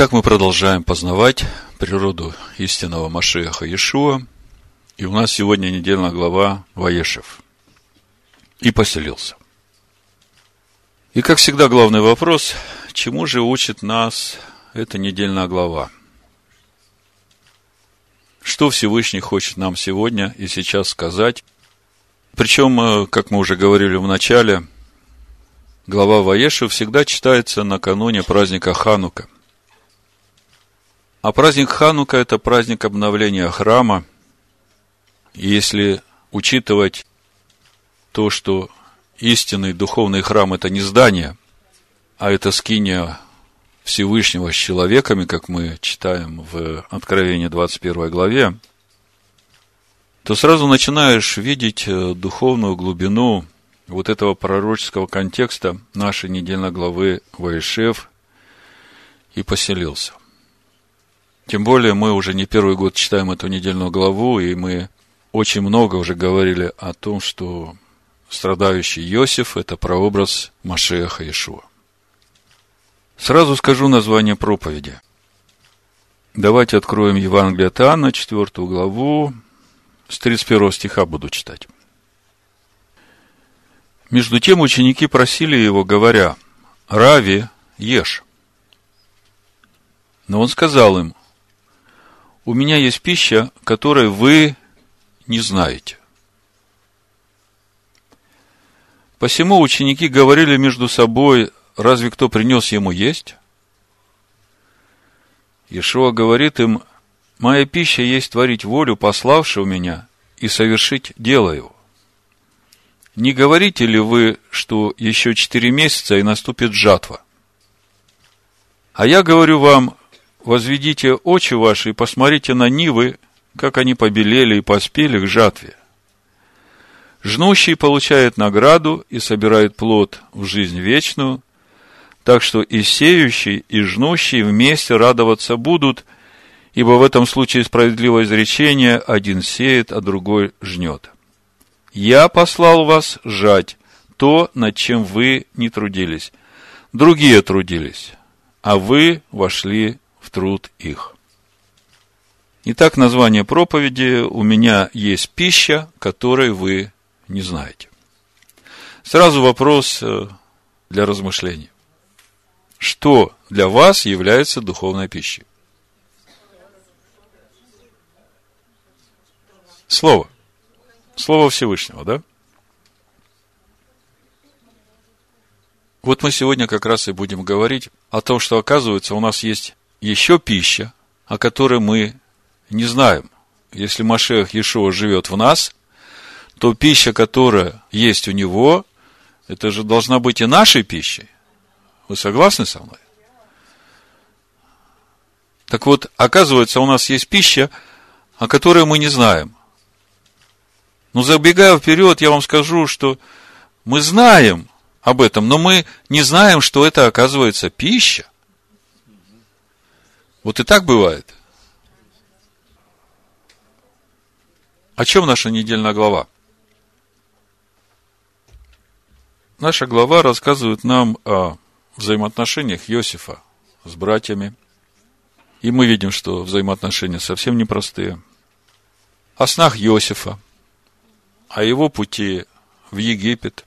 Итак, мы продолжаем познавать природу истинного Машеха Иешуа. И у нас сегодня недельная глава Ваешев. И поселился. И, как всегда, главный вопрос, чему же учит нас эта недельная глава? Что Всевышний хочет нам сегодня и сейчас сказать? Причем, э, как мы уже говорили в начале, глава Ваешу всегда читается накануне праздника Ханука. А праздник Ханука – это праздник обновления храма. Если учитывать то, что истинный духовный храм – это не здание, а это скиния Всевышнего с человеками, как мы читаем в Откровении 21 главе, то сразу начинаешь видеть э, духовную глубину вот этого пророческого контекста нашей недельной главы Ваишев и поселился. Тем более мы уже не первый год читаем эту недельную главу, и мы очень много уже говорили о том, что страдающий Иосиф – это прообраз Машеха Иешуа. Сразу скажу название проповеди. Давайте откроем Евангелие от Иоанна, 4 главу, с 31 стиха буду читать. Между тем ученики просили его, говоря, «Рави, ешь». Но он сказал им, «У меня есть пища, которой вы не знаете». Посему ученики говорили между собой, разве кто принес ему есть? Иешуа говорит им, моя пища есть творить волю пославшего меня и совершить дело его. Не говорите ли вы, что еще четыре месяца и наступит жатва? А я говорю вам, возведите очи ваши и посмотрите на нивы, как они побелели и поспели к жатве. Жнущий получает награду и собирает плод в жизнь вечную, так что и сеющий, и жнущий вместе радоваться будут, ибо в этом случае справедливое изречение один сеет, а другой жнет. Я послал вас жать то, над чем вы не трудились. Другие трудились, а вы вошли труд их. Итак, название проповеди «У меня есть пища, которой вы не знаете». Сразу вопрос э, для размышлений что для вас является духовной пищей? Слово. Слово Всевышнего, да? Вот мы сегодня как раз и будем говорить о том, что, оказывается, у нас есть еще пища, о которой мы не знаем. Если Машех Иешуа живет в нас, то пища, которая есть у него, это же должна быть и нашей пищей. Вы согласны со мной? Так вот, оказывается, у нас есть пища, о которой мы не знаем. Но забегая вперед, я вам скажу, что мы знаем об этом, но мы не знаем, что это оказывается пища. Вот и так бывает. О чем наша недельная глава? Наша глава рассказывает нам о взаимоотношениях Иосифа с братьями. И мы видим, что взаимоотношения совсем непростые. О снах Иосифа, о его пути в Египет.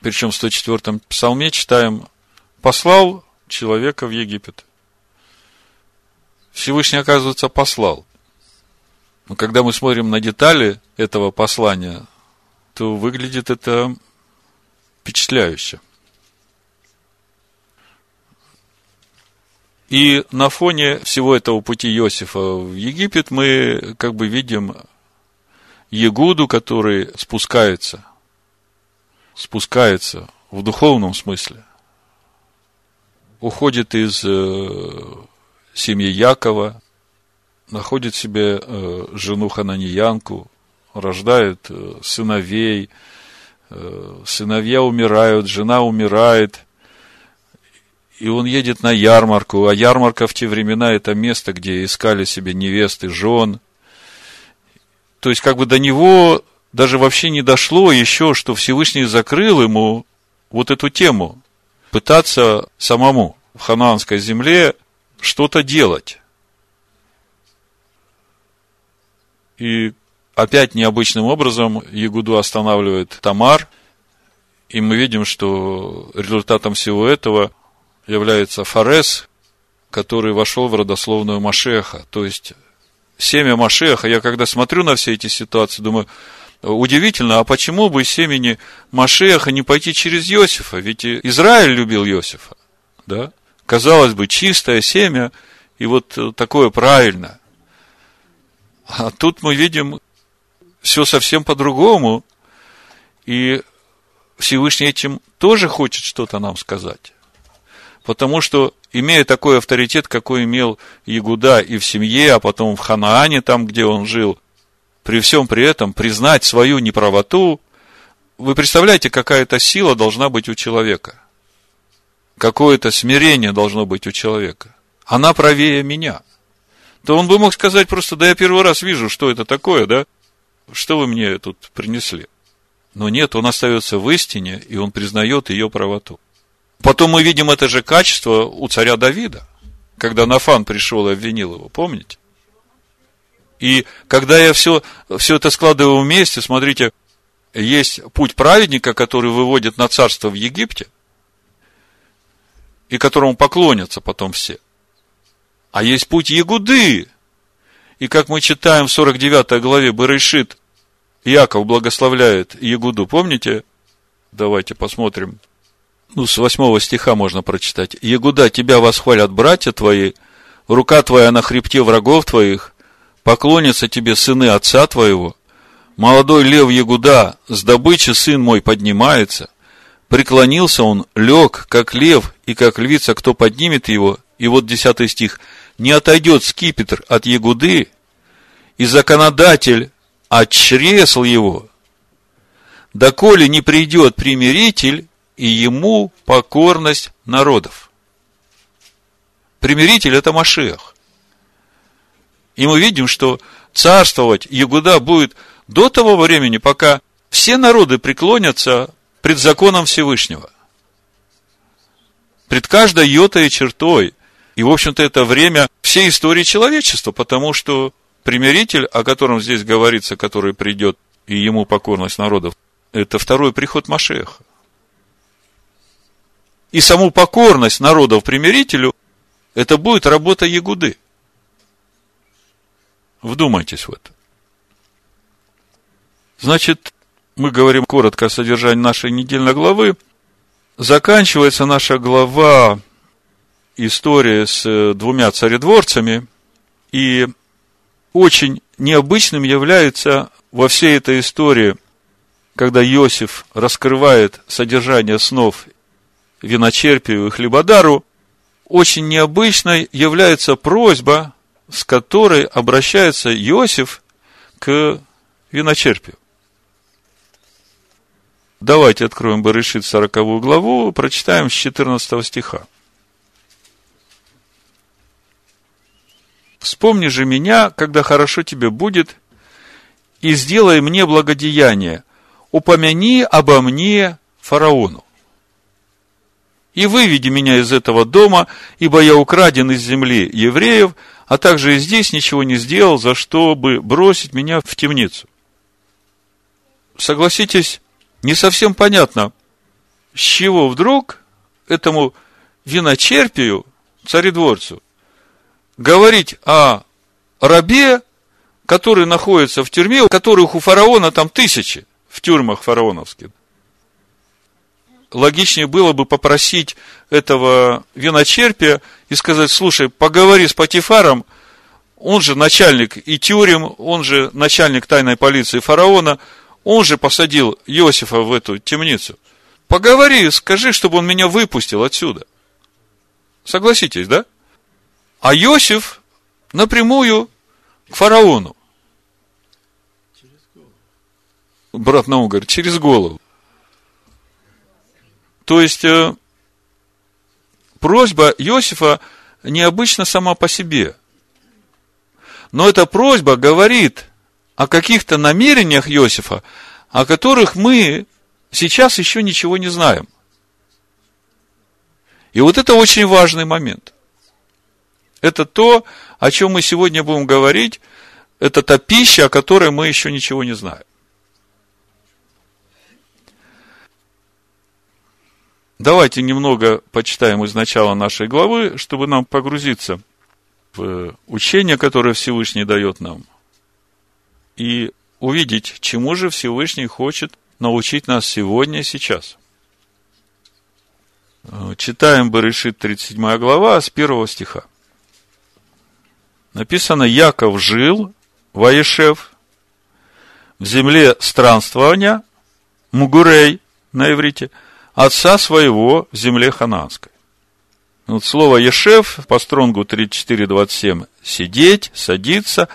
Причем в 104-м псалме читаем «послал человека в Египет». Всевышний, оказывается, послал. Но когда мы смотрим на детали этого послания, то выглядит это впечатляюще. И на фоне всего этого пути Иосифа в Египет мы как бы видим Егуду, который спускается, спускается в духовном смысле, уходит из э, семьи Якова, находит себе э, жену Хананьянку, рождает э, сыновей, сыновья умирают, жена умирает – и он едет на ярмарку, а ярмарка в те времена это место, где искали себе невесты, жен. То есть, как бы до него даже вообще не дошло еще, что Всевышний закрыл ему вот эту тему, пытаться самому в ханаанской земле что-то делать. И опять необычным образом Ягуду останавливает Тамар, и мы видим, что результатом всего этого является Фарес, который вошел в родословную Машеха. То есть, семя Машеха, я когда смотрю на все эти ситуации, думаю, удивительно, а почему бы семени Машеха не пойти через Иосифа? Ведь Израиль любил Иосифа, да? Казалось бы, чистое семя, и вот такое правильное. А тут мы видим все совсем по-другому. И Всевышний этим тоже хочет что-то нам сказать. Потому что, имея такой авторитет, какой имел Ягуда и в семье, а потом в Ханаане, там, где он жил, при всем при этом признать свою неправоту, вы представляете, какая-то сила должна быть у человека. Какое-то смирение должно быть у человека. Она правее меня – то он бы мог сказать просто, да я первый раз вижу, что это такое, да? Что вы мне тут принесли? Но нет, он остается в истине, и он признает ее правоту. Потом мы видим это же качество у царя Давида, когда Нафан пришел и обвинил его, помните? И когда я все, все это складываю вместе, смотрите, есть путь праведника, который выводит на царство в Египте, и которому поклонятся потом все. А есть путь Ягуды. И как мы читаем в 49 главе Барышит, Яков благословляет Ягуду. Помните? Давайте посмотрим. Ну, с 8 стиха можно прочитать. Ягуда, тебя восхвалят братья твои, рука твоя на хребте врагов твоих, поклонятся тебе сыны отца твоего. Молодой лев Ягуда, с добычи сын мой поднимается. Преклонился он, лег, как лев, и как львица, кто поднимет его. И вот 10 стих – не отойдет скипетр от Ягуды, и законодатель отчресл его, доколе не придет примиритель, и ему покорность народов. Примиритель – это Машех. И мы видим, что царствовать Ягуда будет до того времени, пока все народы преклонятся пред законом Всевышнего. Пред каждой йотой и чертой и, в общем-то, это время всей истории человечества, потому что примиритель, о котором здесь говорится, который придет, и ему покорность народов, это второй приход Машеха. И саму покорность народов примирителю, это будет работа Ягуды. Вдумайтесь в это. Значит, мы говорим коротко о содержании нашей недельной главы. Заканчивается наша глава история с э, двумя царедворцами, и очень необычным является во всей этой истории, когда Иосиф раскрывает содержание снов виночерпию и хлебодару, очень необычной является просьба, с которой обращается Иосиф к виночерпию. Давайте откроем Барышит 40 главу, прочитаем с 14 стиха. Вспомни же меня, когда хорошо тебе будет, и сделай мне благодеяние. Упомяни обо мне фараону. И выведи меня из этого дома, ибо я украден из земли евреев, а также и здесь ничего не сделал, за что бы бросить меня в темницу. Согласитесь, не совсем понятно, с чего вдруг этому виночерпию, царедворцу, говорить о рабе, который находится в тюрьме, которых у фараона там тысячи в тюрьмах фараоновских. Логичнее было бы попросить этого виночерпия и сказать, слушай, поговори с Патифаром, он же начальник и тюрем, он же начальник тайной полиции фараона, он же посадил Иосифа в эту темницу. Поговори, скажи, чтобы он меня выпустил отсюда. Согласитесь, да? А Иосиф напрямую к фараону. Брат Наум говорит, через голову. То есть, э, просьба Иосифа необычна сама по себе. Но эта просьба говорит о каких-то намерениях Иосифа, о которых мы сейчас еще ничего не знаем. И вот это очень важный момент. Это то, о чем мы сегодня будем говорить, это та пища, о которой мы еще ничего не знаем. Давайте немного почитаем из начала нашей главы, чтобы нам погрузиться в учение, которое Всевышний дает нам, и увидеть, чему же Всевышний хочет научить нас сегодня и сейчас. Читаем Барышит 37 глава с первого стиха. Написано, Яков жил, Ваешев, в земле странствования, Мугурей на иврите – отца своего в земле хананской. Вот слово Ешев по стронгу 34.27 сидеть, садиться,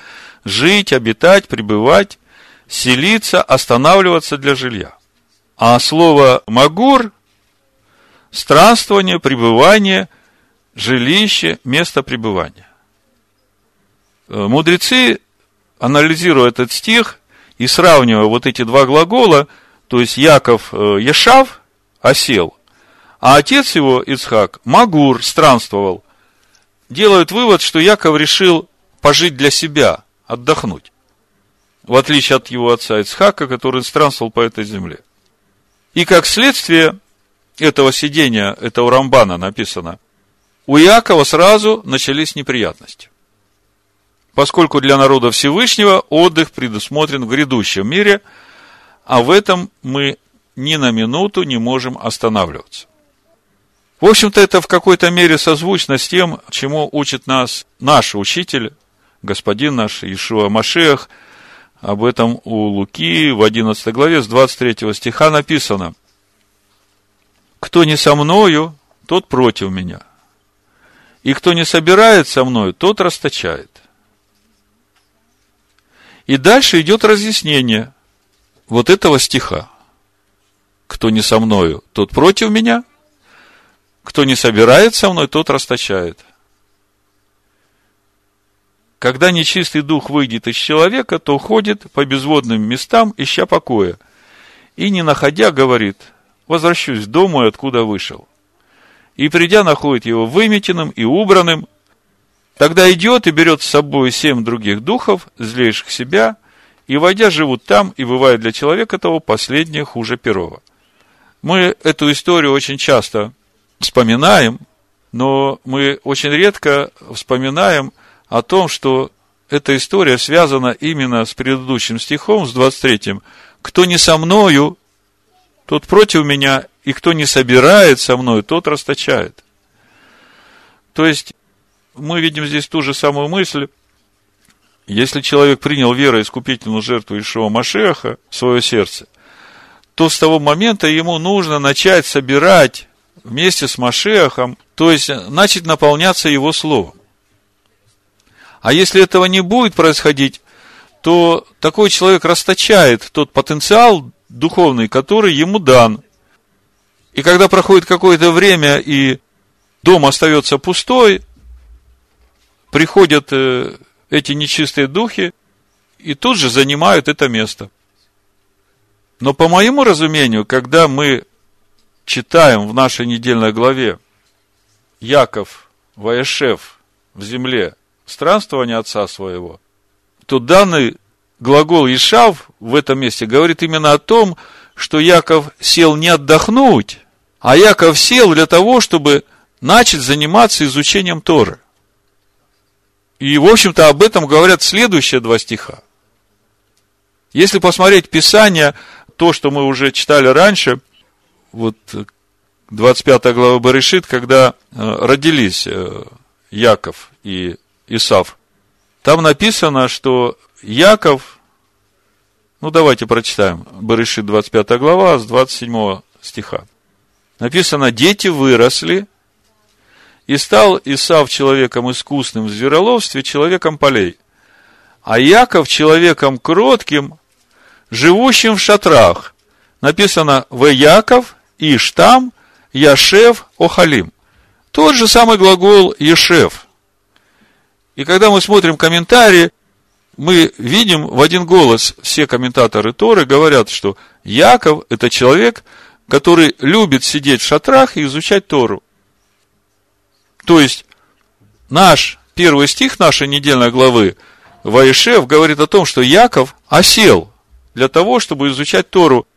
жить, обитать, пребывать, селиться, останавливаться для жилья. А слово Магур – странствование, пребывание, жилище, место пребывания. Э, мудрецы, анализируя этот стих и сравнивая вот эти два глагола, то есть Яков э, Ешав – осел. А отец его, Ицхак, Магур, странствовал. Делают вывод, что Яков решил пожить для себя, отдохнуть. В отличие от его отца Ицхака, который странствовал по этой земле. И как следствие этого сидения, это у Рамбана написано, у Якова сразу начались неприятности. Поскольку для народа Всевышнего отдых предусмотрен в грядущем мире, а в этом мы ни на минуту не можем останавливаться. В общем-то, это в какой-то мере созвучно с тем, чему учит нас наш учитель, господин наш Ишуа Машех. Об этом у Луки в 11 главе с 23 стиха написано. «Кто не со мною, тот против меня. И кто не собирает со мною, тот расточает». И дальше идет разъяснение вот этого стиха кто не со мною, тот против меня, кто не собирает со мной, тот расточает. Когда нечистый дух выйдет из человека, то ходит по безводным местам, ища покоя. И, не находя, говорит, возвращусь домой, откуда вышел. И, придя, находит его выметенным и убранным. Тогда идет и берет с собой семь других духов, злейших себя, и, войдя, живут там, и бывает для человека того последнее хуже первого. Мы эту историю очень часто вспоминаем, но мы очень редко вспоминаем о том, что эта история связана именно с предыдущим стихом, с 23-м. «Кто не со мною, тот против меня, и кто не собирает со мною, тот расточает». То есть, мы видим здесь ту же самую мысль. Если человек принял верой искупительную жертву Ишуа Машеха в свое сердце, то с того момента ему нужно начать собирать вместе с Машехом, то есть начать наполняться его словом. А если этого не будет происходить, то такой человек расточает тот потенциал духовный, который ему дан. И когда проходит какое-то время, и дом остается пустой, приходят э, эти нечистые духи и тут же занимают это место – но по моему разумению, когда мы читаем в нашей недельной главе Яков, Ваешев в земле, странствование отца своего, то данный глагол Ишав в этом месте говорит именно о том, что Яков сел не отдохнуть, а Яков сел для того, чтобы начать заниматься изучением Торы. И, в общем-то, об этом говорят следующие два стиха. Если посмотреть Писание, то, что мы уже читали раньше, вот 25 глава Барышит, когда э, родились э, Яков и Исав, там написано, что Яков, ну давайте прочитаем, Барышит 25 глава с 27 стиха. Написано, дети выросли, и стал Исав человеком искусным в звероловстве, человеком полей. А Яков человеком кротким, живущим в шатрах. Написано в Яков, Иштам, Яшев, Охалим. Тот же самый глагол Ешев. И когда мы смотрим комментарии, мы видим в один голос, все комментаторы Торы говорят, что Яков – это человек, который любит сидеть в шатрах и изучать Тору. То есть, наш первый стих нашей недельной главы Ваишев говорит о том, что Яков осел для того, чтобы изучать Тору.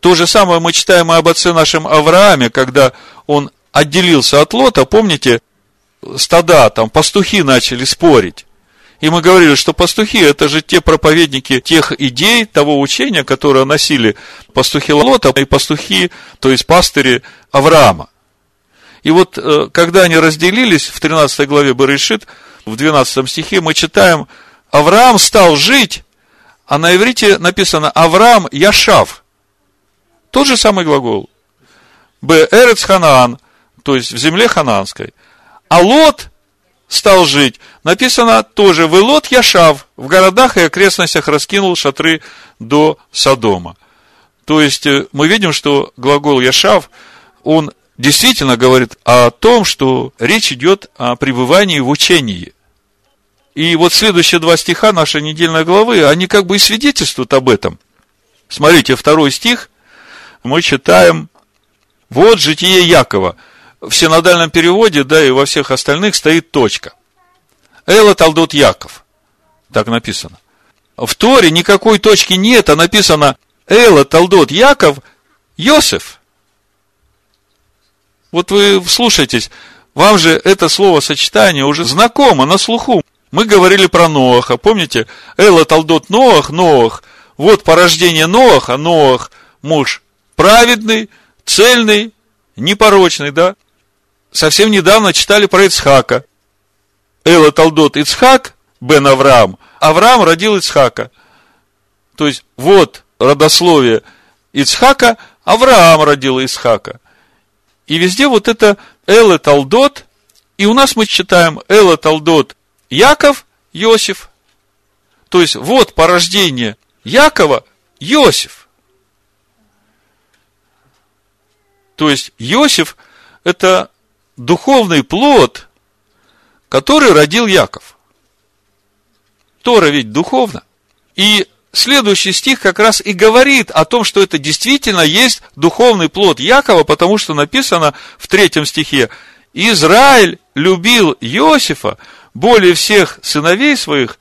То же самое мы читаем и об отце нашем Аврааме, когда он отделился от Лота, помните, стада, там пастухи начали спорить. И мы говорили, что пастухи – это же те проповедники тех идей, того учения, которое носили пастухи Лота и пастухи, то есть пастыри Авраама. И вот, э, когда они разделились, в 13 главе Барышит, в 12 стихе, мы читаем, Авраам стал жить, а на иврите написано Авраам Яшав. Тот же самый глагол. Б. Эрец Ханаан, то есть в земле ханаанской. А Лот стал жить. Написано тоже, в Илот Яшав, в городах и окрестностях раскинул шатры до Содома. То есть, э, мы видим, что глагол Яшав, он действительно говорит о том, что речь идет о пребывании в учении. И вот следующие два стиха нашей недельной главы, они как бы и свидетельствуют об этом. Смотрите, второй стих, мы читаем, вот житие Якова. В синодальном переводе, да и во всех остальных стоит точка. Эла Талдот Яков. Так написано. В Торе никакой точки нет, а написано Эла Талдот Яков Йосеф. Вот вы вслушайтесь, вам же это слово сочетание уже знакомо, на слуху. Мы говорили про Ноаха, помните? Эла Талдот Ноах, Ноах. Вот порождение Ноаха, Ноах, муж праведный, цельный, непорочный, да? Совсем недавно читали про Ицхака. Эла Талдот Ицхак, Бен Авраам. Авраам родил Ицхака. То есть, вот родословие Ицхака, Авраам родил Ицхака. И везде вот это Эле Талдот, и у нас мы читаем Эле Талдот Яков, Иосиф. То есть, вот порождение Якова, Иосиф. То есть, Иосиф – это духовный плод, который родил Яков. Тора ведь духовно. И следующий стих как раз и говорит о том, что это действительно есть духовный плод Якова, потому что написано в третьем стихе, Израиль любил Иосифа более всех сыновей своих,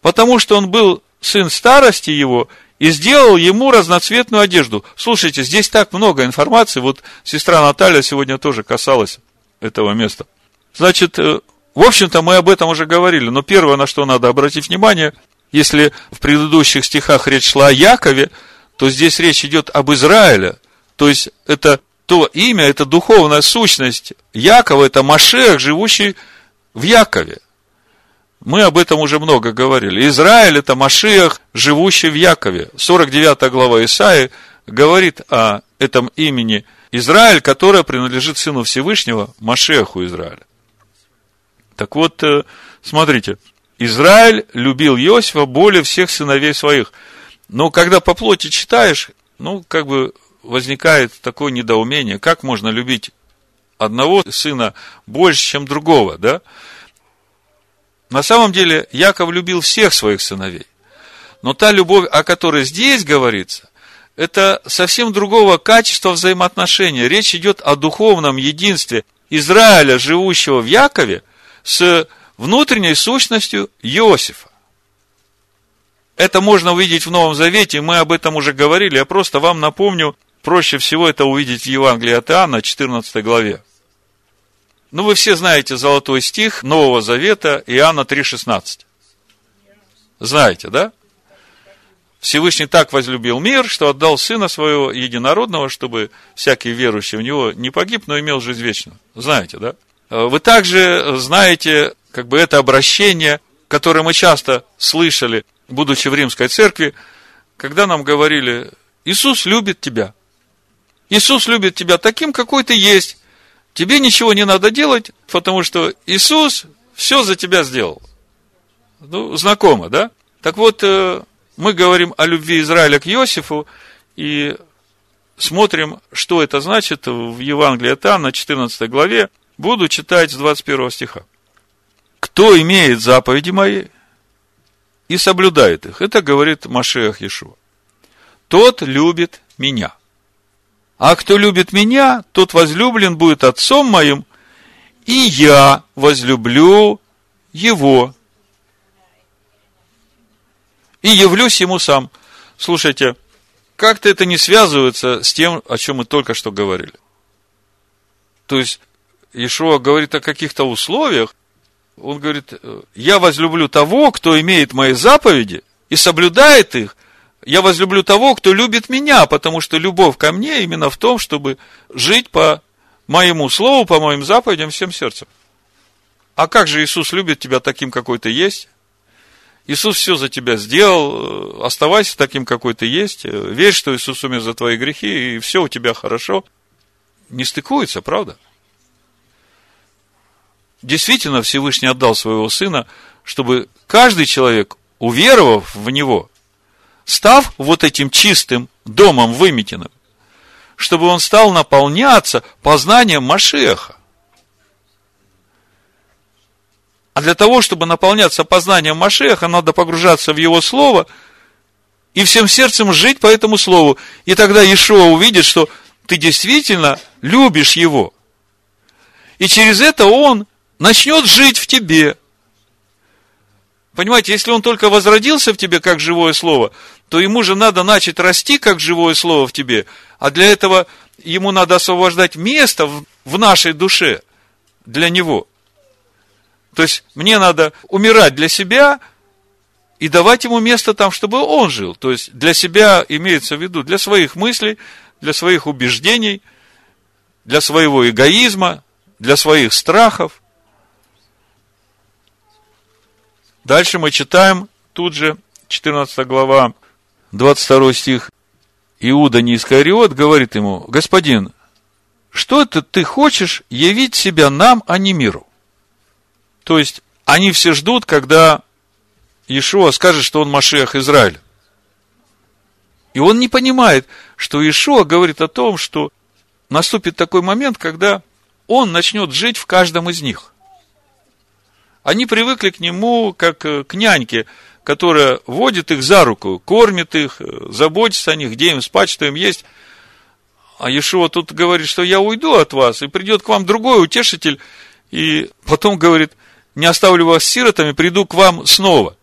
потому что он был сын старости его, и сделал ему разноцветную одежду. Слушайте, здесь так много информации, вот сестра Наталья сегодня тоже касалась этого места. Значит, э, в общем-то, мы об этом уже говорили, но первое, на что надо обратить внимание – если в предыдущих стихах речь шла о Якове, то здесь речь идет об Израиле. То есть, это то имя, это духовная сущность Якова, это Машех, живущий в Якове. Мы об этом уже много говорили. Израиль – это Машех, живущий в Якове. 49 глава Исаи говорит о этом имени Израиль, которое принадлежит Сыну Всевышнего, Машеху Израиля. Так вот, э, смотрите, Израиль любил Иосифа более всех сыновей своих. Но когда по плоти читаешь, ну, как бы возникает такое недоумение, как можно любить одного сына больше, чем другого, да? На самом деле, Яков любил всех своих сыновей. Но та любовь, о которой здесь говорится, это совсем другого качества взаимоотношения. Речь идет о духовном единстве Израиля, живущего в Якове, с внутренней сущностью Иосифа. Это можно увидеть в Новом Завете, мы об этом уже говорили, я просто вам напомню, проще всего это увидеть в Евангелии от Иоанна, 14 главе. Ну, вы все знаете золотой стих Нового Завета, Иоанна 3,16. Знаете, да? Всевышний так возлюбил мир, что отдал Сына Своего Единородного, чтобы всякий верующий в Него не погиб, но имел жизнь вечную. Знаете, да? Вы также знаете как бы это обращение, которое мы часто слышали, будучи в римской церкви, когда нам говорили, Иисус любит тебя. Иисус любит тебя таким, какой ты есть. Тебе ничего не надо делать, потому что Иисус все за тебя сделал. Ну, знакомо, да? Так вот, э, мы говорим о любви Израиля к Иосифу и смотрим, что это значит в Евангелии от Иоанна, 14 главе. Буду читать с 21 стиха кто имеет заповеди мои и соблюдает их, это говорит Машех Иешуа, тот любит меня. А кто любит меня, тот возлюблен будет отцом моим, и я возлюблю его и явлюсь ему сам. Слушайте, как-то это не связывается с тем, о чем мы только что говорили. То есть, Ишуа говорит о каких-то условиях, он говорит, я возлюблю того, кто имеет мои заповеди и соблюдает их, я возлюблю того, кто любит меня, потому что любовь ко мне именно в том, чтобы жить по моему слову, по моим заповедям всем сердцем. А как же Иисус любит тебя таким, какой ты есть? Иисус все за тебя сделал, оставайся таким, какой ты есть, верь, что Иисус умер за твои грехи, и все у тебя хорошо. Не стыкуется, правда? Действительно, Всевышний отдал своего Сына, чтобы каждый человек, уверовав в Него, став вот этим чистым домом выметенным, чтобы он стал наполняться познанием Машеха. А для того, чтобы наполняться познанием Машеха, надо погружаться в Его Слово и всем сердцем жить по этому Слову. И тогда Ишуа увидит, что ты действительно любишь Его. И через это Он начнет жить в тебе. Понимаете, если Он только возродился в тебе как живое Слово, то ему же надо начать расти как живое Слово в тебе. А для этого ему надо освобождать место в нашей душе для него – то есть мне надо умирать для себя и давать ему место там, чтобы он жил. То есть для себя имеется в виду, для своих мыслей, для своих убеждений, для своего эгоизма, для своих страхов. Дальше мы читаем тут же 14 глава, 22 стих. Иуда не Искариот говорит ему, господин, что это ты хочешь явить себя нам, а не миру? То есть, они все ждут, когда Иешуа скажет, что он Машех Израиля. И он не понимает, что Иешуа говорит о том, что наступит такой момент, когда он начнет жить в каждом из них. Они привыкли к нему, как к няньке, которая водит их за руку, кормит их, заботится о них, где им спать, что им есть. А Иешуа тут говорит, что я уйду от вас, и придет к вам другой утешитель, и потом говорит, не оставлю вас сиротами, приду к вам снова.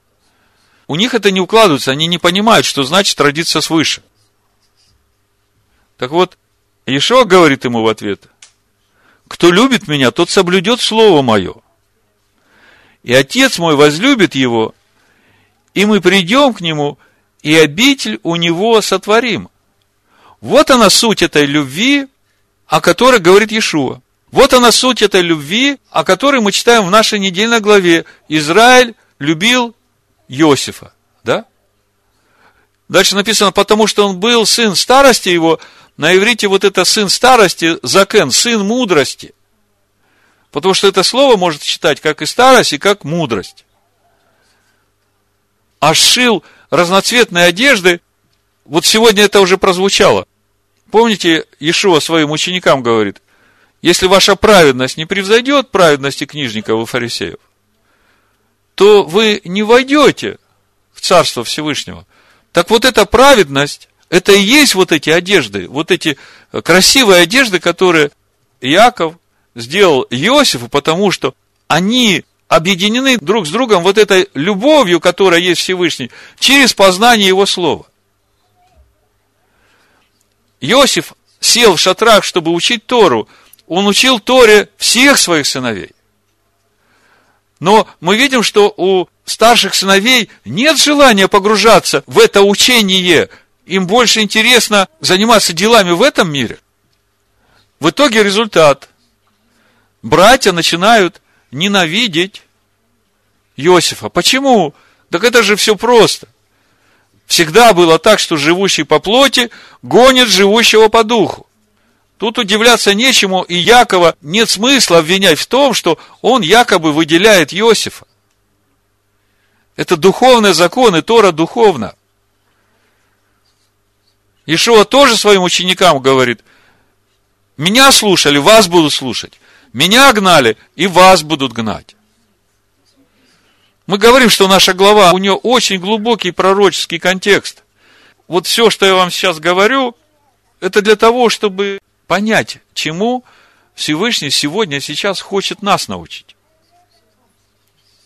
У них это не укладывается, они не понимают, что значит родиться свыше. Так вот, Ишуа говорит ему в ответ, кто любит меня, тот соблюдет слово мое. И отец мой возлюбит его, и мы придем к нему, и обитель у него сотворим. Вот она суть этой любви, о которой говорит Иешуа. Вот она суть этой любви, о которой мы читаем в нашей недельной главе. Израиль любил Иосифа. Да? Дальше написано, потому что он был сын старости его, на иврите вот это сын старости, закен, сын мудрости. Потому что это слово может читать как и старость, и как мудрость. А шил разноцветные одежды, вот сегодня это уже прозвучало. Помните, Иешуа своим ученикам говорит, если ваша праведность не превзойдет праведности книжников и фарисеев, то вы не войдете в Царство Всевышнего. Так вот эта праведность, это и есть вот эти одежды, вот эти красивые одежды, которые Иаков сделал Иосифу, потому что они объединены друг с другом вот этой любовью, которая есть Всевышний, через познание Его Слова. Иосиф сел в шатрах, чтобы учить Тору, он учил Торе всех своих сыновей. Но мы видим, что у старших сыновей нет желания погружаться в это учение. Им больше интересно заниматься делами в этом мире. В итоге результат. Братья начинают ненавидеть Иосифа. Почему? Так это же все просто. Всегда было так, что живущий по плоти гонит живущего по духу. Тут удивляться нечему, и Якова нет смысла обвинять в том, что он якобы выделяет Иосифа. Это духовный закон, и Тора духовна. Ишуа тоже своим ученикам говорит, меня слушали, вас будут слушать. Меня гнали, и вас будут гнать. Мы говорим, что наша глава, у нее очень глубокий пророческий контекст. Вот все, что я вам сейчас говорю, это для того, чтобы понять, чему Всевышний сегодня, сейчас хочет нас научить.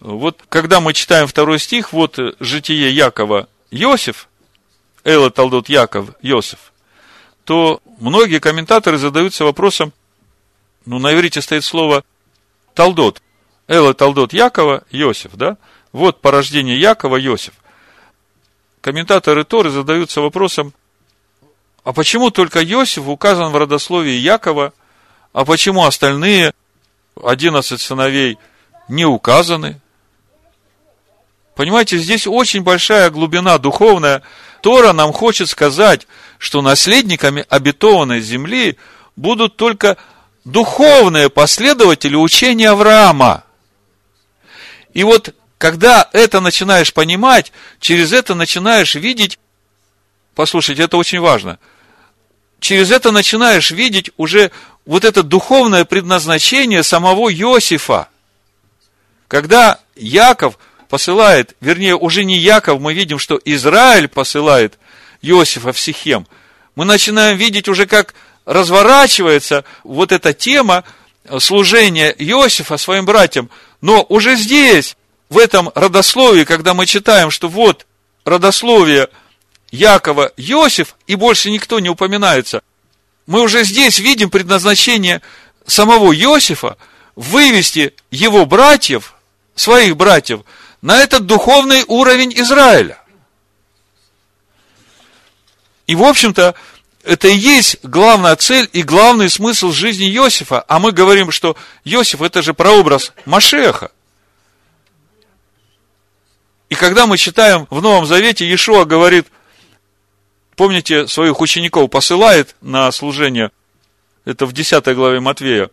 Вот когда мы читаем второй стих, вот житие Якова Иосиф, Эла Талдот Яков Иосиф, то многие комментаторы задаются вопросом, ну, на иврите стоит слово Талдот. Эла Талдот Якова Иосиф, да? Вот порождение Якова Иосиф. Комментаторы Торы задаются вопросом, а почему только Иосиф указан в родословии Якова, а почему остальные 11 сыновей не указаны? Понимаете, здесь очень большая глубина духовная. Тора нам хочет сказать, что наследниками обетованной земли будут только духовные последователи учения Авраама. И вот, когда это начинаешь понимать, через это начинаешь видеть, послушайте, это очень важно, через это начинаешь видеть уже вот это духовное предназначение самого Иосифа. Когда Яков посылает, вернее, уже не Яков, мы видим, что Израиль посылает Иосифа в Сихем, мы начинаем видеть уже, как разворачивается вот эта тема служения Иосифа своим братьям. Но уже здесь, в этом родословии, когда мы читаем, что вот родословие Якова Иосиф, и больше никто не упоминается, мы уже здесь видим предназначение самого Иосифа вывести его братьев, своих братьев, на этот духовный уровень Израиля. И, в общем-то, это и есть главная цель и главный смысл жизни Иосифа. А мы говорим, что Иосиф это же прообраз Машеха. И когда мы читаем в Новом Завете, Иешуа говорит, помните, своих учеников посылает на служение, это в 10 главе Матвея,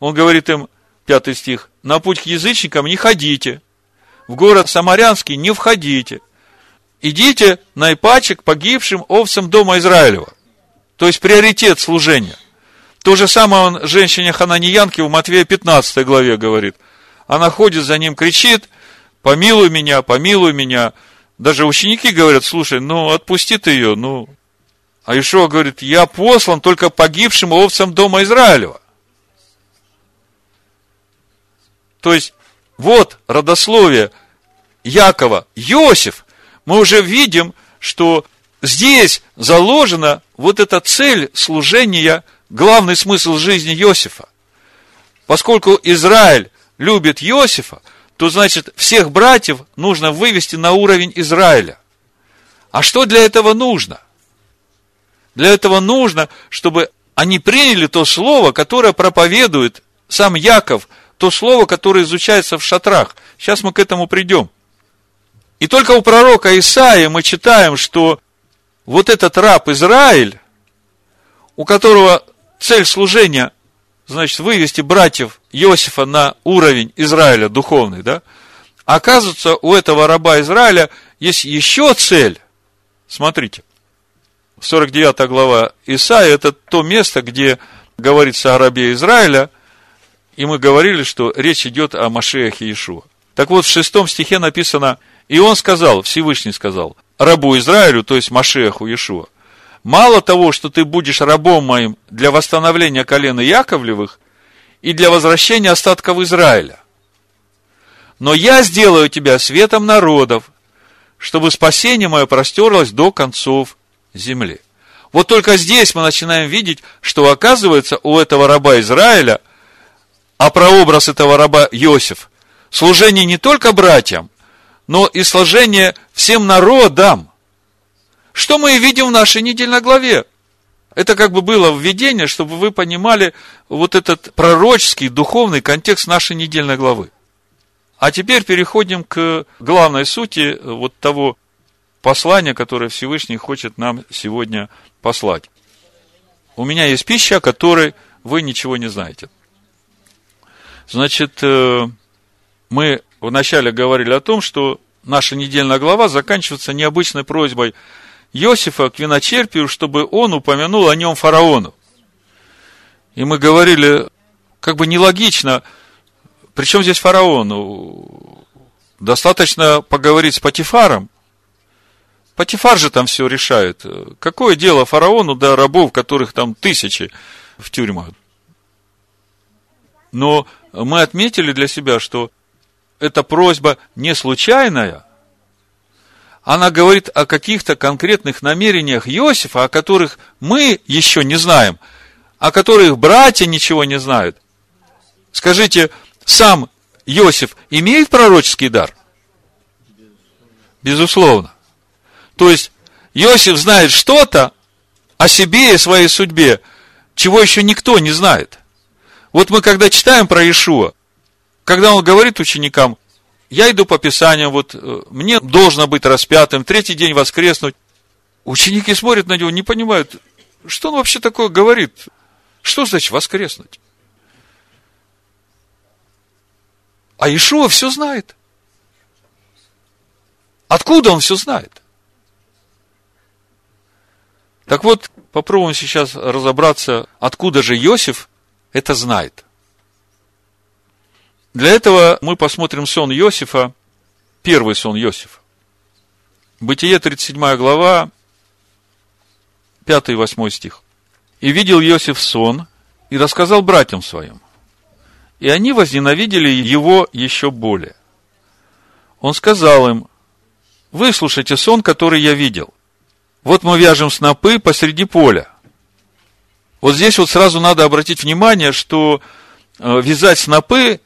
он говорит им, 5 стих, на путь к язычникам не ходите, в город Самарянский не входите, идите на ипачек погибшим овцам дома Израилева. То есть приоритет служения. То же самое он женщине Хананиянке в Матвея 15 главе говорит. Она ходит за ним, кричит, помилуй меня, помилуй меня. Даже ученики говорят, слушай, ну отпусти ты ее, ну. А Ишуа говорит, я послан только погибшим овцам дома Израилева. То есть, вот родословие Якова, Иосиф, мы уже видим, что здесь заложена вот эта цель служения, главный смысл жизни Иосифа. Поскольку Израиль любит Иосифа, то значит всех братьев нужно вывести на уровень Израиля. А что для этого нужно? Для этого нужно, чтобы они приняли то слово, которое проповедует сам Яков, то слово, которое изучается в шатрах. Сейчас мы к этому придем. И только у пророка Исаия мы читаем, что вот этот раб Израиль, у которого цель служения, значит, вывести братьев Иосифа на уровень Израиля духовный, да, оказывается, у этого раба Израиля есть еще цель. Смотрите, 49 глава Исаия, это то место, где говорится о рабе Израиля, и мы говорили, что речь идет о Машеяхе Иешуа. Так вот, в шестом стихе написано, и он сказал, Всевышний сказал, рабу Израилю, то есть Машеху Иешуа, мало того, что ты будешь рабом моим для восстановления колена Яковлевых и для возвращения остатков Израиля, но я сделаю тебя светом народов, чтобы спасение мое простерлось до концов земли. Вот только здесь мы начинаем видеть, что оказывается у этого раба Израиля, а прообраз этого раба Иосиф, служение не только братьям, но и служение всем народам. Что мы видим в нашей недельной главе. Это как бы было введение, чтобы вы понимали вот этот пророческий, духовный контекст нашей недельной главы. А теперь переходим к главной сути вот того послания, которое Всевышний хочет нам сегодня послать. У меня есть пища, о которой вы ничего не знаете. Значит, э, мы вначале говорили о том, что наша недельная глава заканчивается необычной просьбой Иосифа к виночерпию, чтобы он упомянул о нем фараону. И мы говорили, как бы нелогично, причем здесь фараон? Достаточно поговорить с Патифаром. Патифар же там все решает. Какое дело фараону до рабов, которых там тысячи в тюрьмах? Но мы отметили для себя, что эта просьба не случайная, она говорит о каких-то конкретных намерениях Иосифа, о которых мы еще не знаем, о которых братья ничего не знают. Скажите, сам Иосиф имеет пророческий дар? Безусловно. То есть, Иосиф знает что-то о себе и своей судьбе, чего еще никто не знает. Вот мы когда читаем про Иешуа, когда он говорит ученикам, я иду по Писаниям, вот э, мне должно быть распятым, третий день воскреснуть. Ученики смотрят на него, не понимают, что он вообще такое говорит. Что значит воскреснуть? А Ишуа все знает. Откуда он все знает? Так вот, попробуем сейчас разобраться, откуда же Иосиф это знает. Для этого мы посмотрим сон Иосифа, первый сон Иосифа. Бытие, 37 глава, 5 и 8 стих. «И видел Иосиф сон, и рассказал братьям своим. И они возненавидели его еще более. Он сказал им, выслушайте сон, который я видел. Вот мы вяжем снопы посреди поля. Вот здесь вот сразу надо обратить внимание, что э, вязать снопы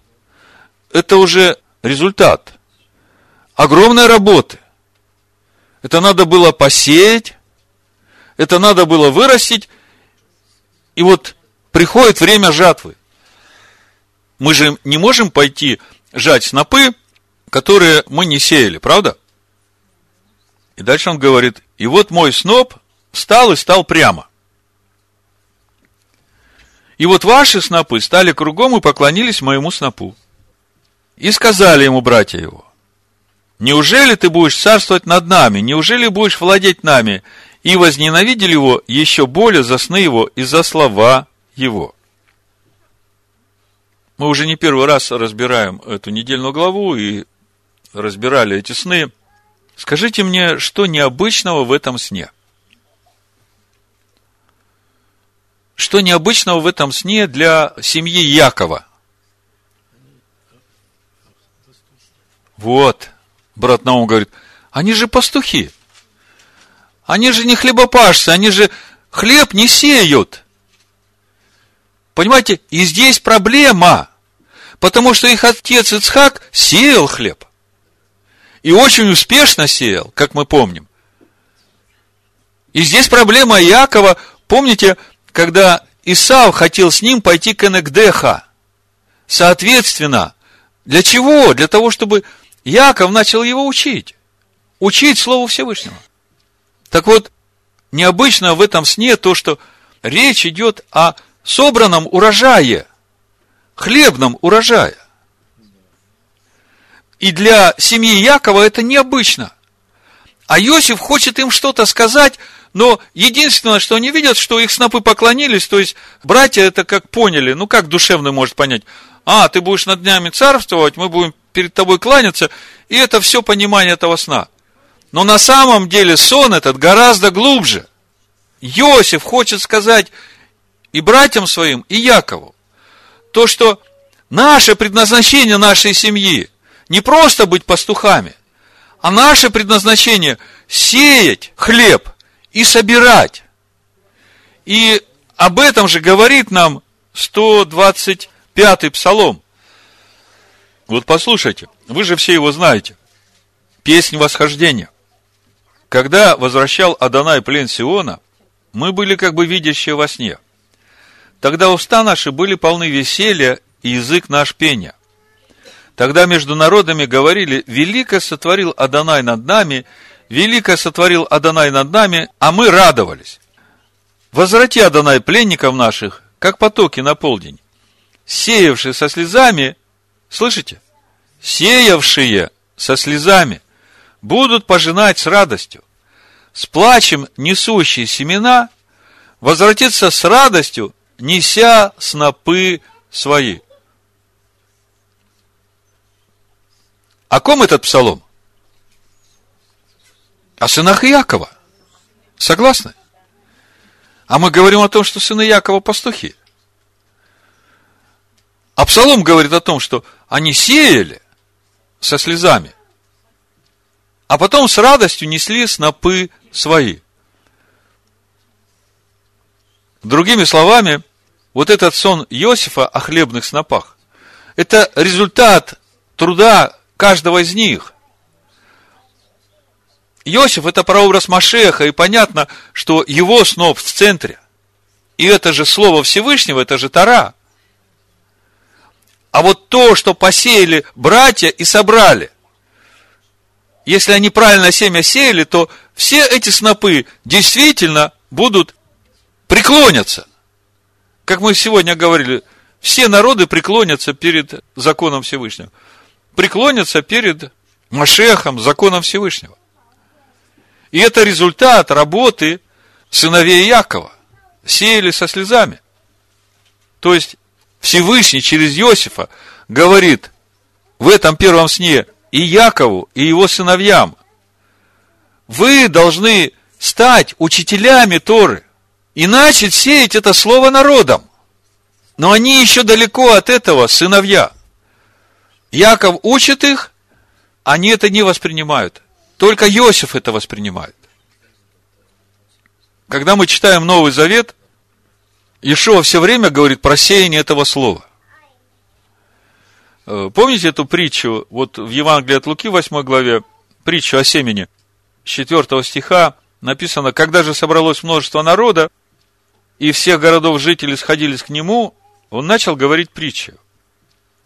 это уже результат огромной работы. Это надо было посеять, это надо было вырастить, и вот приходит время жатвы. Мы же не можем пойти жать снопы, которые мы не сеяли, правда? И дальше он говорит, и вот мой сноп встал и стал прямо. И вот ваши снопы стали кругом и поклонились моему снопу. И сказали ему братья его, неужели ты будешь царствовать над нами, неужели будешь владеть нами? И возненавидели его еще более за сны его и за слова его. Мы уже не первый раз разбираем эту недельную главу и разбирали эти сны. Скажите мне, что необычного в этом сне? Что необычного в этом сне для семьи Якова? Вот, брат Наум говорит, они же пастухи. Они же не хлебопашцы, они же хлеб не сеют. Понимаете, и здесь проблема. Потому что их отец Ицхак сеял хлеб. И очень успешно сеял, как мы помним. И здесь проблема Якова. Помните, когда Исав хотел с ним пойти к Энекдеха? Соответственно, для чего? Для того, чтобы Яков начал его учить. Учить Слову Всевышнего. Так вот, необычно в этом сне то, что речь идет о собранном урожае, хлебном урожае. И для семьи Якова это необычно. А Иосиф хочет им что-то сказать, но единственное, что они видят, что их снопы поклонились, то есть братья это как поняли, ну как душевный может понять, а, ты будешь над днями царствовать, мы будем перед тобой кланяться, и это все понимание этого сна. Но на самом деле сон этот гораздо глубже. Иосиф хочет сказать и братьям своим, и Якову, то, что наше предназначение нашей семьи не просто быть пастухами, а наше предназначение сеять хлеб и собирать. И об этом же говорит нам 125-й псалом. Вот послушайте, вы же все его знаете. Песнь восхождения. Когда возвращал Адонай плен Сиона, мы были как бы видящие во сне. Тогда уста наши были полны веселья и язык наш пения. Тогда между народами говорили, велико сотворил Адонай над нами, велико сотворил Адонай над нами, а мы радовались. Возврати, Адонай, пленников наших, как потоки на полдень, сеявшие со слезами Слышите? Сеявшие со слезами будут пожинать с радостью. С плачем несущие семена возвратятся с радостью, неся снопы свои. О ком этот псалом? О сынах Иакова. Согласны? А мы говорим о том, что сыны Якова пастухи. А Псалом говорит о том, что они сеяли со слезами, а потом с радостью несли снопы свои. Другими словами, вот этот сон Иосифа о хлебных снопах, это результат труда каждого из них. Иосиф – это прообраз Машеха, и понятно, что его сноп в центре. И это же Слово Всевышнего, это же Тара. А вот то, что посеяли братья и собрали, если они правильно семя сеяли, то все эти снопы действительно будут преклонятся. Как мы сегодня говорили, все народы преклонятся перед законом Всевышнего. Преклонятся перед Машехом, законом Всевышнего. И это результат работы сыновей Якова. Сеяли со слезами. То есть, Всевышний через Иосифа говорит в этом первом сне и Якову, и его сыновьям, вы должны стать учителями Торы и начать сеять это слово народом. Но они еще далеко от этого, сыновья. Яков учит их, они это не воспринимают. Только Иосиф это воспринимает. Когда мы читаем Новый Завет, Ишуа все время говорит про сеяние этого слова. Э, помните эту притчу, вот в Евангелии от Луки, 8 главе, притчу о семени, с 4 стиха написано, когда же собралось множество народа, и всех городов жители сходились к нему, он начал говорить притчу.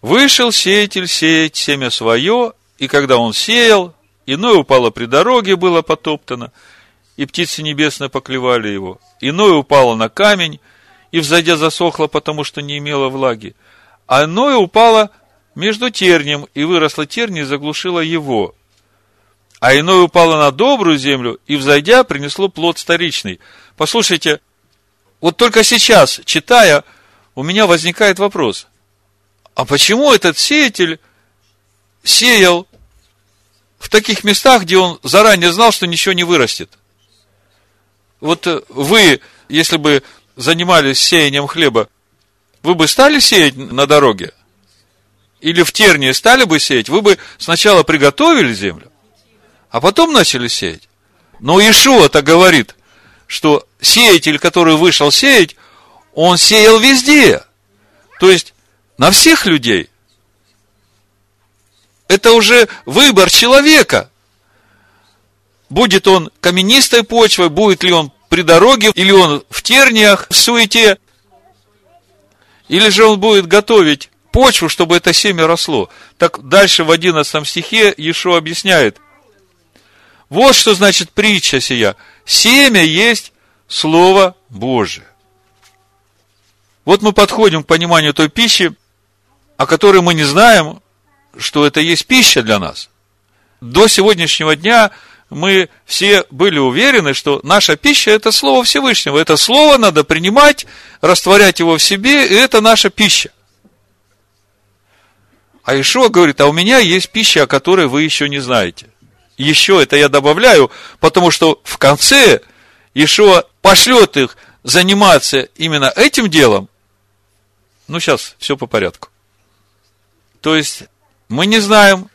Вышел сеятель сеять семя свое, и когда он сеял, иное упало при дороге, было потоптано, и птицы небесные поклевали его. Иное упало на камень, и взойдя засохло, потому что не имело влаги. А иное упало между тернием, и выросла терни и заглушила его. А иное упало на добрую землю, и взойдя, принесло плод старичный. Послушайте, вот только сейчас, читая, у меня возникает вопрос. А почему этот сеятель сеял в таких местах, где он заранее знал, что ничего не вырастет? Вот вы, если бы занимались сеянием хлеба, вы бы стали сеять на дороге? Или в тернии стали бы сеять? Вы бы сначала приготовили землю, а потом начали сеять. Но Ишуа-то говорит, что сеятель, который вышел сеять, он сеял везде. То есть, на всех людей. Это уже выбор человека. Будет он каменистой почвой, будет ли он при дороге, или он в терниях, в суете, или же он будет готовить почву, чтобы это семя росло. Так дальше в 11 стихе Ешо объясняет. Вот что значит притча сия. Семя есть Слово Божие. Вот мы подходим к пониманию той пищи, о которой мы не знаем, что это есть пища для нас. До сегодняшнего дня мы все были уверены, что наша пища – это Слово Всевышнего. Это Слово надо принимать, растворять его в себе, и это наша пища. А Ишуа говорит, а у меня есть пища, о которой вы еще не знаете. Еще это я добавляю, потому что в конце Ишуа пошлет их заниматься именно этим делом, ну, сейчас все по порядку. То есть, мы не знаем,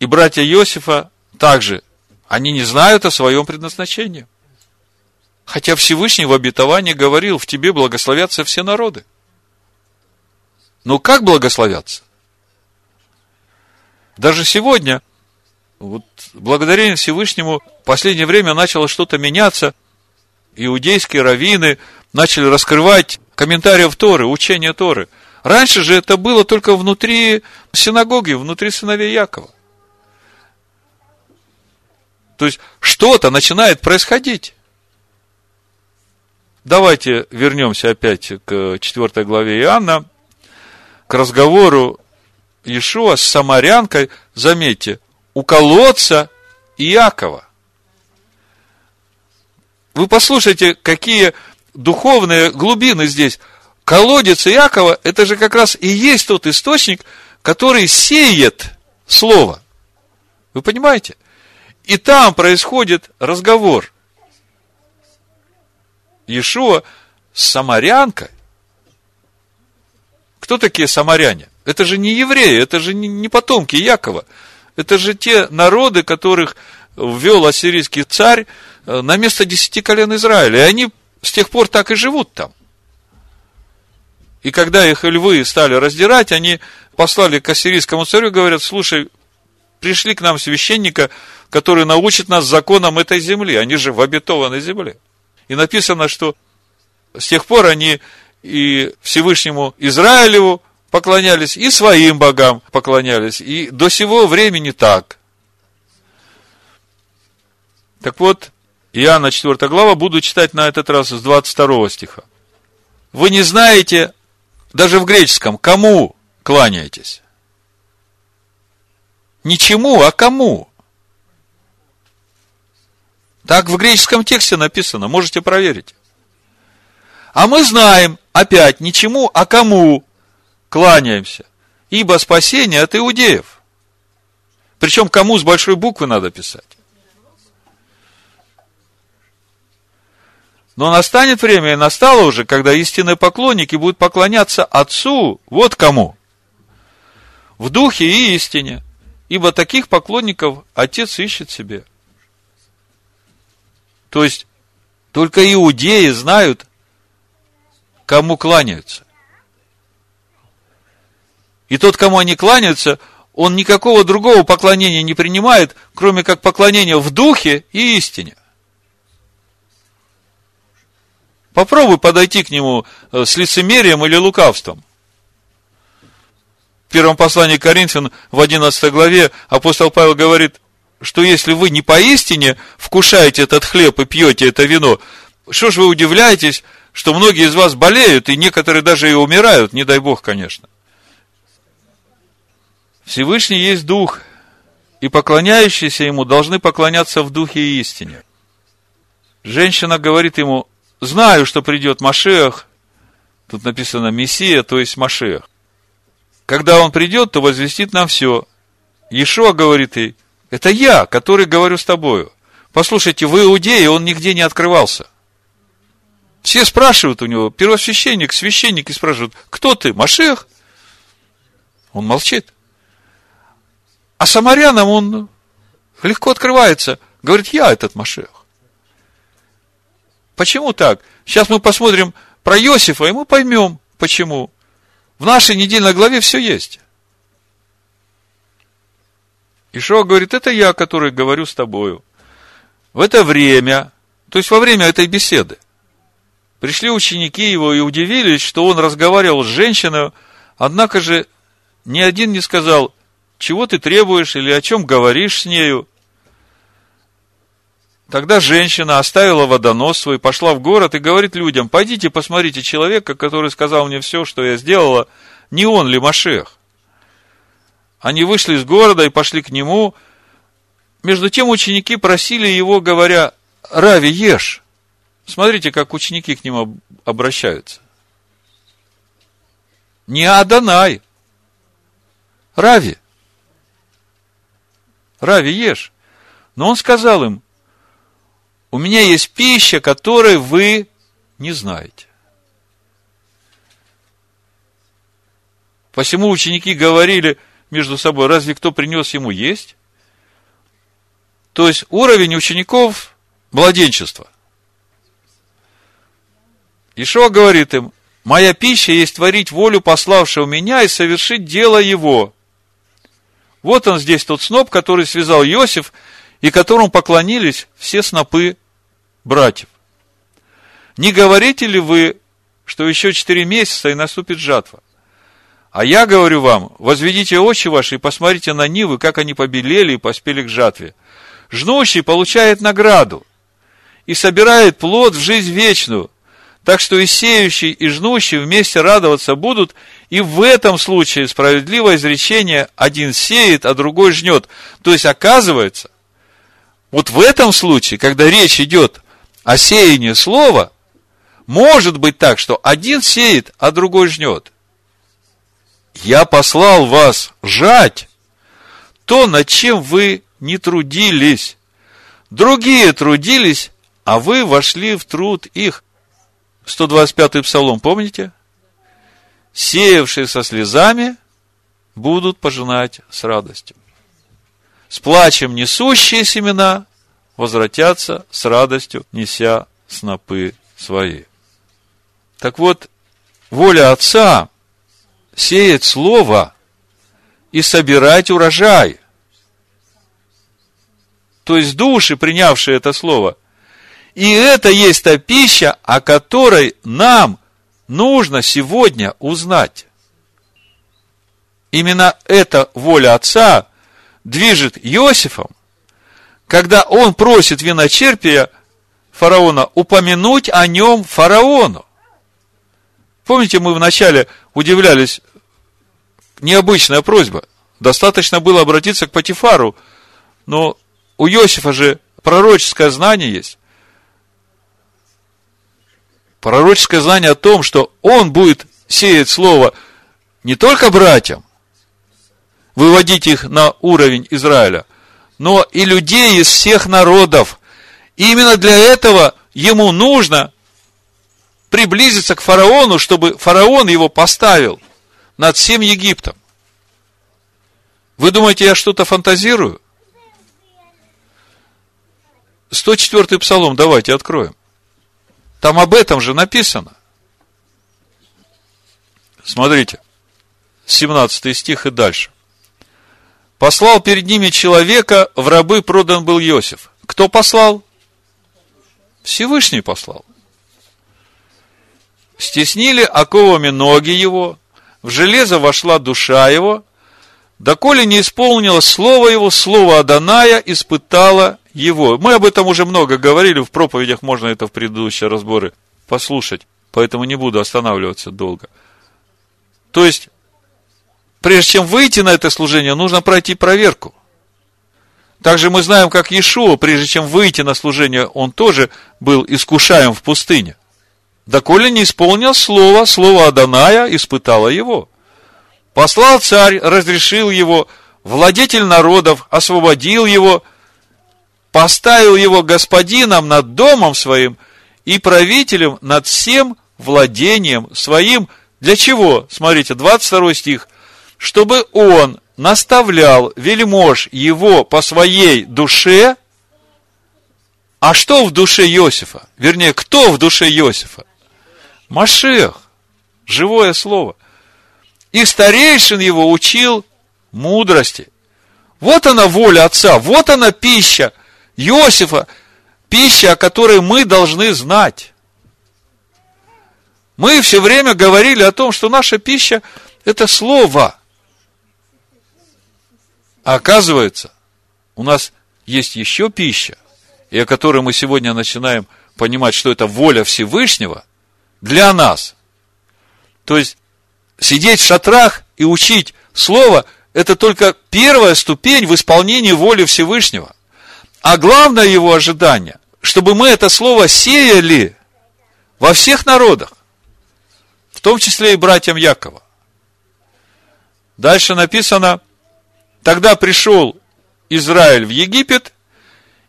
и братья Иосифа также, они не знают о своем предназначении. Хотя Всевышний в обетовании говорил, в тебе благословятся все народы. Но как благословятся? Даже сегодня, вот благодарение Всевышнему, в последнее время начало что-то меняться. Иудейские раввины начали раскрывать комментариев Торы, учения Торы. Раньше же это было только внутри синагоги, внутри сыновей Якова. То есть, что-то начинает происходить. Давайте вернемся опять к 4 главе Иоанна, к разговору Иешуа с самарянкой, заметьте, у колодца Иакова. Вы послушайте, какие духовные глубины здесь. Колодец Иакова, это же как раз и есть тот источник, который сеет слово. Вы понимаете? И там происходит разговор. Иешуа с самарянкой, Кто такие самаряне? Это же не евреи, это же не потомки Якова. Это же те народы, которых ввел ассирийский царь э, на место десяти колен Израиля. И они с тех пор так и живут там. И когда их львы стали раздирать, они послали к ассирийскому царю говорят, слушай, пришли к нам священника, который научит нас законам этой земли. Они же в обетованной земле. И написано, что с тех пор они и Всевышнему Израилеву поклонялись, и своим богам поклонялись. И до сего времени так. Так вот, Иоанна 4 глава, буду читать на этот раз с 22 стиха. Вы не знаете, даже в греческом, кому кланяетесь. Ничему, а кому? Так в греческом тексте написано, можете проверить. А мы знаем, опять, ничему, а кому кланяемся. Ибо спасение от иудеев. Причем кому с большой буквы надо писать. Но настанет время, и настало уже, когда истинные поклонники будут поклоняться Отцу, вот кому. В духе и истине. Ибо таких поклонников Отец ищет себе. То есть, только иудеи знают, кому кланяются. И тот, кому они кланяются, он никакого другого поклонения не принимает, кроме как поклонения в духе и истине. Попробуй подойти к нему э, с лицемерием или лукавством. В первом послании Коринфян в 11 главе апостол Павел говорит, что если вы не поистине вкушаете этот хлеб и пьете это вино, что ж вы удивляетесь, что многие из вас болеют, и некоторые даже и умирают, не дай Бог, конечно. Всевышний есть Дух, и поклоняющиеся Ему должны поклоняться в Духе и истине. Женщина говорит ему, знаю, что придет Машех, тут написано Мессия, то есть Машех. Когда он придет, то возвестит нам все. Ешуа говорит ей, это я, который говорю с тобою. Послушайте, в Иудее он нигде не открывался. Все спрашивают у него, первосвященник, священники спрашивают, кто ты, Машех? Он молчит. А самарянам он легко открывается. Говорит, я этот Машех. Почему так? Сейчас мы посмотрим про Иосифа, и мы поймем, почему. В нашей недельной главе все есть. Ишуа говорит, это я, который говорю с тобою. В это время, то есть во время этой беседы, пришли ученики его и удивились, что он разговаривал с женщиной, однако же ни один не сказал, чего ты требуешь или о чем говоришь с нею. Тогда женщина оставила водонос свой, пошла в город и говорит людям, пойдите посмотрите человека, который сказал мне все, что я сделала, не он ли Машех? Они вышли из города и пошли к нему. Между тем ученики просили его, говоря, Рави, ешь. Смотрите, как ученики к нему обращаются. Не Адонай. Рави. Рави, ешь. Но он сказал им, у меня есть пища, которой вы не знаете. Посему ученики говорили между собой, разве кто принес ему есть? То есть уровень учеников младенчества. Ишуа говорит им, моя пища есть творить волю пославшего меня и совершить дело его. Вот он здесь тот сноп, который связал Иосиф, и которому поклонились все снопы братьев. Не говорите ли вы, что еще четыре месяца и наступит жатва? А я говорю вам, возведите очи ваши и посмотрите на нивы, как они побелели и поспели к жатве. Жнущий получает награду и собирает плод в жизнь вечную. Так что и сеющий, и жнущий вместе радоваться будут, и в этом случае справедливое изречение один сеет, а другой жнет. То есть, оказывается, вот в этом случае, когда речь идет о сеянии слова, может быть так, что один сеет, а другой жнет. Я послал вас жать то, над чем вы не трудились. Другие трудились, а вы вошли в труд их. 125-й псалом, помните? сеявшие со слезами будут пожинать с радостью. С плачем несущие семена возвратятся с радостью, неся снопы свои. Так вот, воля Отца сеять слово и собирать урожай. То есть души, принявшие это слово. И это есть та пища, о которой нам нужно сегодня узнать. Именно эта воля Отца движет Иосифом, когда он просит виночерпия фараона упомянуть о нем фараону. Помните, мы вначале удивлялись, необычная просьба. Достаточно было обратиться к Патифару, но у Иосифа же пророческое знание есть. Пророческое знание о том, что он будет сеять слово не только братьям, выводить их на уровень Израиля, но и людей из всех народов. И именно для этого ему нужно приблизиться к фараону, чтобы фараон его поставил над всем Египтом. Вы думаете, я что-то фантазирую? 104-й псалом, давайте откроем. Там об этом же написано. Смотрите, 17 стих и дальше. Послал перед ними человека, в рабы продан был Иосиф. Кто послал? Всевышний послал. Стеснили оковами ноги его, в железо вошла душа его, доколе не исполнилось слово его, слово Аданая испытало его. Мы об этом уже много говорили, в проповедях можно это в предыдущие разборы послушать, поэтому не буду останавливаться долго. То есть, прежде чем выйти на это служение, нужно пройти проверку. Также мы знаем, как Иешуа, прежде чем выйти на служение, он тоже был искушаем в пустыне. Доколе не исполнил слово, слово Аданая испытало его. Послал царь, разрешил его, владетель народов, освободил его – поставил его господином над домом своим и правителем над всем владением своим. Для чего? Смотрите, 22 стих. Чтобы он наставлял вельмож его по своей душе. А что в душе Иосифа? Вернее, кто в душе Иосифа? Машех. Живое слово. И старейшин его учил мудрости. Вот она воля Отца, вот она пища – Иосифа, пища, о которой мы должны знать. Мы все время говорили о том, что наша пища – это слово. А оказывается, у нас есть еще пища, и о которой мы сегодня начинаем понимать, что это воля Всевышнего для нас. То есть, сидеть в шатрах и учить слово – это только первая ступень в исполнении воли Всевышнего – а главное его ожидание, чтобы мы это слово сеяли во всех народах, в том числе и братьям Якова. Дальше написано, тогда пришел Израиль в Египет,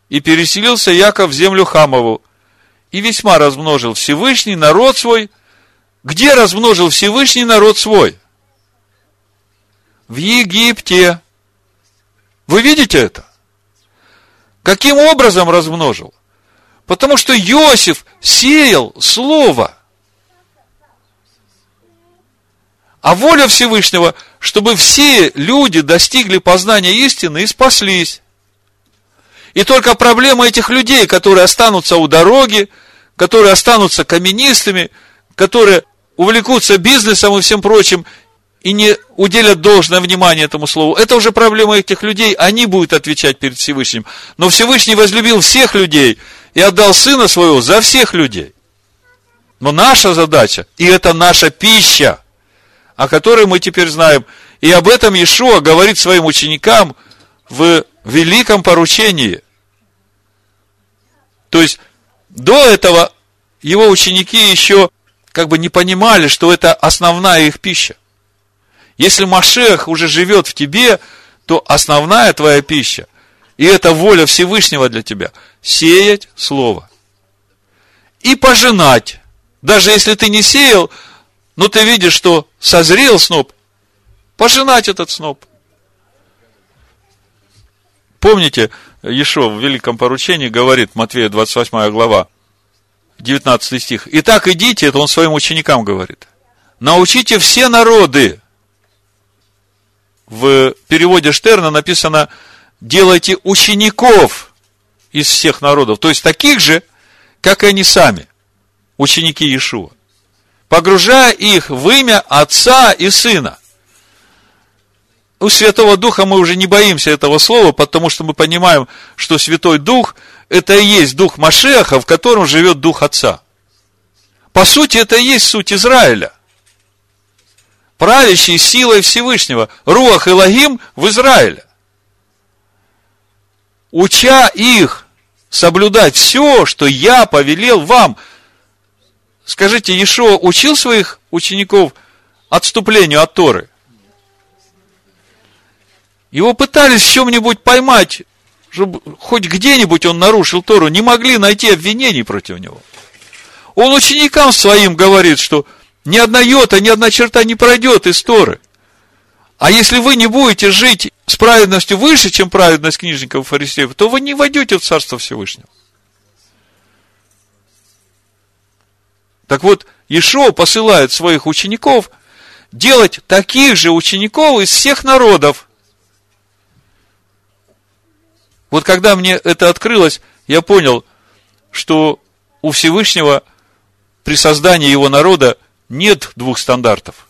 и переселился Яков в землю Хамову, и весьма размножил Всевышний народ свой. Где размножил Всевышний народ свой? В Египте. Вы видите это? Каким образом размножил? Потому что Иосиф сеял слово. А воля Всевышнего, чтобы все люди достигли познания истины и спаслись. И только проблема этих людей, которые останутся у дороги, которые останутся каменистыми, которые увлекутся бизнесом и всем прочим, и не уделят должное внимание этому слову, это уже проблема этих людей, они будут отвечать перед Всевышним. Но Всевышний возлюбил всех людей и отдал Сына Своего за всех людей. Но наша задача, и это наша пища, о которой мы теперь знаем, и об этом Иешуа говорит своим ученикам в великом поручении. То есть, до этого его ученики еще как бы не понимали, что это основная их пища. Если Машех уже живет в тебе, то основная твоя пища, и это воля Всевышнего для тебя, сеять Слово. И пожинать. Даже если ты не сеял, но ты видишь, что созрел сноп, пожинать этот сноп. Помните, Ешо в Великом поручении говорит, Матвея 28 глава, 19 стих. Итак, идите, это он своим ученикам говорит. Научите все народы. В переводе Штерна написано, делайте учеников из всех народов. То есть, таких же, как и они сами, ученики Иешуа. Погружая их в имя Отца и Сына. У Святого Духа мы уже не боимся этого слова, потому что мы понимаем, что Святой Дух – это и есть Дух Машеха, в котором живет Дух Отца. По сути, это и есть суть Израиля. Правящий силой Всевышнего. Руах и Лагим в Израиле. Уча их соблюдать все, что я повелел вам. Скажите, Иешуа учил своих учеников отступлению от Торы? Его пытались в чем-нибудь поймать, чтобы хоть где-нибудь он нарушил Тору, не могли найти обвинений против него. Он ученикам своим говорит, что ни одна йота, ни одна черта не пройдет из Торы. А если вы не будете жить с праведностью выше, чем праведность книжников и фарисеев, то вы не войдете в Царство Всевышнего. Так вот, Ишо посылает своих учеников делать таких же учеников из всех народов, вот когда мне это открылось, я понял, что у Всевышнего при создании его народа нет двух стандартов.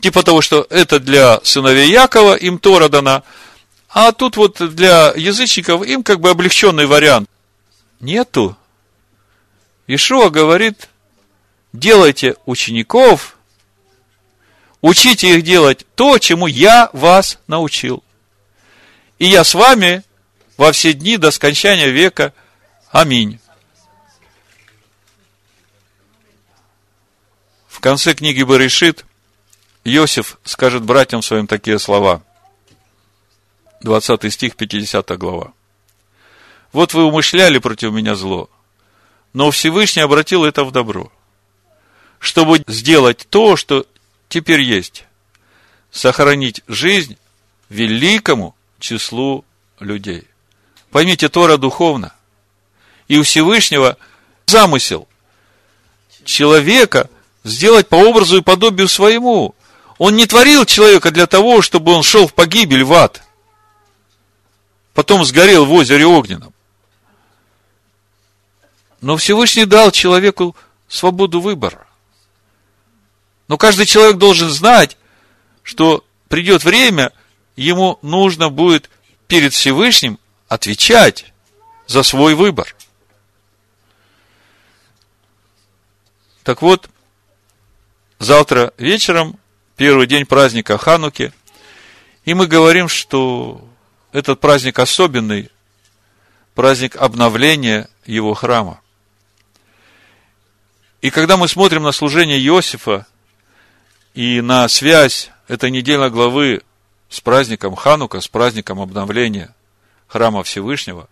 Типа того, что это для сыновей Якова, им Тора дана, а тут вот для язычников им как бы облегченный вариант. Нету. Ишуа говорит, делайте учеников, учите их делать то, чему я вас научил. И я с вами во все дни до скончания века. Аминь. В конце книги Баришит Иосиф скажет братьям своим такие слова. 20 стих, 50 глава. Вот вы умышляли против меня зло, но Всевышний обратил это в добро, чтобы сделать то, что теперь есть, сохранить жизнь великому числу людей. Поймите, Тора духовно. И у Всевышнего замысел человека сделать по образу и подобию своему. Он не творил человека для того, чтобы он шел в погибель, в ад. Потом сгорел в озере огненном. Но Всевышний дал человеку свободу выбора. Но каждый человек должен знать, что придет время, ему нужно будет перед Всевышним отвечать за свой выбор. Так вот, завтра вечером, первый день праздника Хануки, и мы говорим, что этот праздник особенный, праздник обновления его храма. И когда мы смотрим на служение Иосифа и на связь этой недельной главы с праздником Ханука, с праздником обновления храма Всевышнего,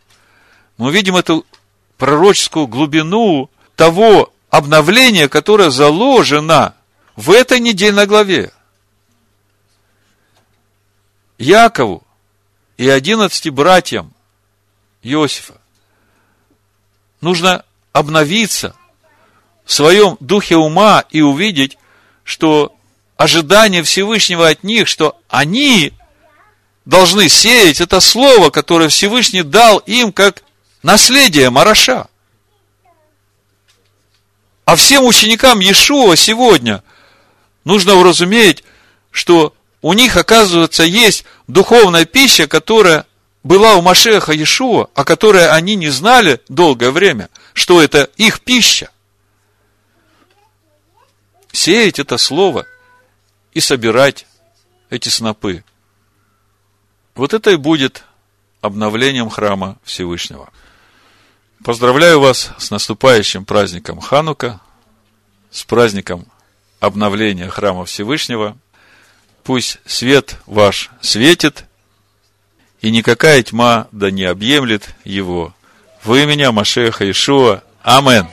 мы видим эту пророческую глубину того обновления, которое заложено в этой недельной главе. Якову и одиннадцати братьям Иосифа нужно обновиться в своем духе ума и увидеть, что ожидание Всевышнего от них, что они должны сеять это слово, которое Всевышний дал им как наследие Мараша. А всем ученикам Иешуа сегодня нужно уразуметь, что у них, оказывается, есть духовная пища, которая была у Машеха Иешуа, а которой они не знали долгое время, что это их пища. Сеять это слово и собирать эти снопы. Вот это и будет обновлением храма Всевышнего. Поздравляю вас с наступающим праздником Ханука, с праздником обновления храма Всевышнего. Пусть свет ваш светит, и никакая тьма да не объемлет его. Вы меня, Машеха Ишуа. Амен.